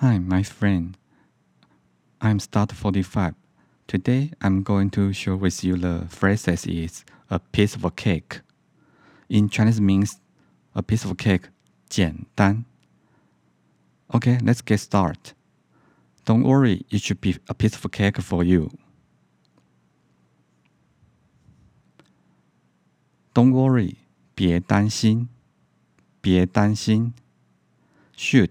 Hi, my friend. I'm Start 45. Today I'm going to share with you the phrases is a piece of cake. In Chinese means a piece of cake, 简单. Okay, let's get started. Don't worry, it should be a piece of cake for you. Don't worry，别担心，别担心。Should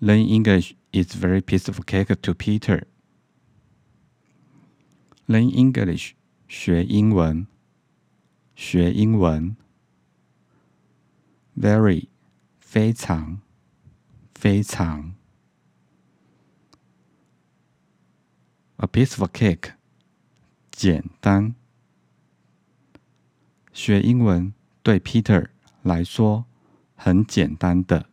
learning English is very piece of cake to Peter. Learn English 学英文，学英文。Very 非常，非常。A piece of cake 简单。学英文对 Peter 来说。很简单的。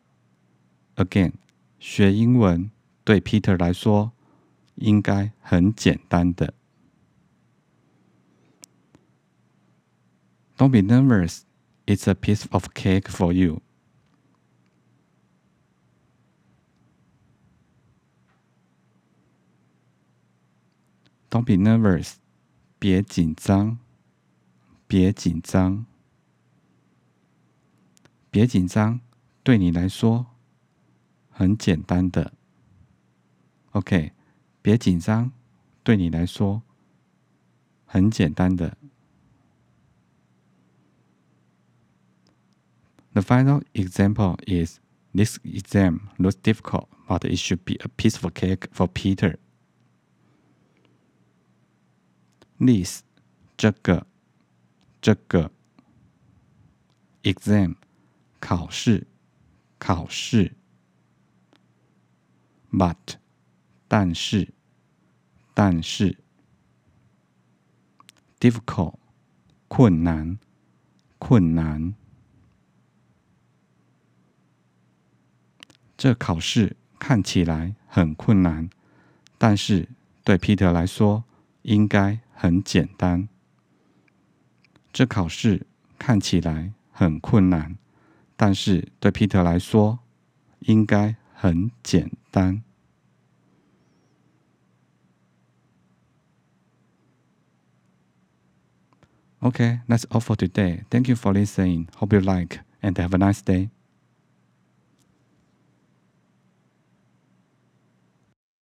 Again， 学英文对 Peter 来说应该很简单的。Don't be nervous. It's a piece of cake for you. Don't be nervous. 别紧张，别紧张。别紧张，对你来说很简单的。OK，别紧张，对你来说很简单的。The final example is this exam looks difficult, but it should be a piece of cake for Peter. This 这个这个 exam 考试，考试。 But，但是，但是。Difficult，困难，困难。这考试看起来很困难，但是对 Peter 来说应该很简单。这考试看起来很困难。但是对 Peter 来说，应该很简单。Okay, that's all for today. Thank you for listening. Hope you like and have a nice day.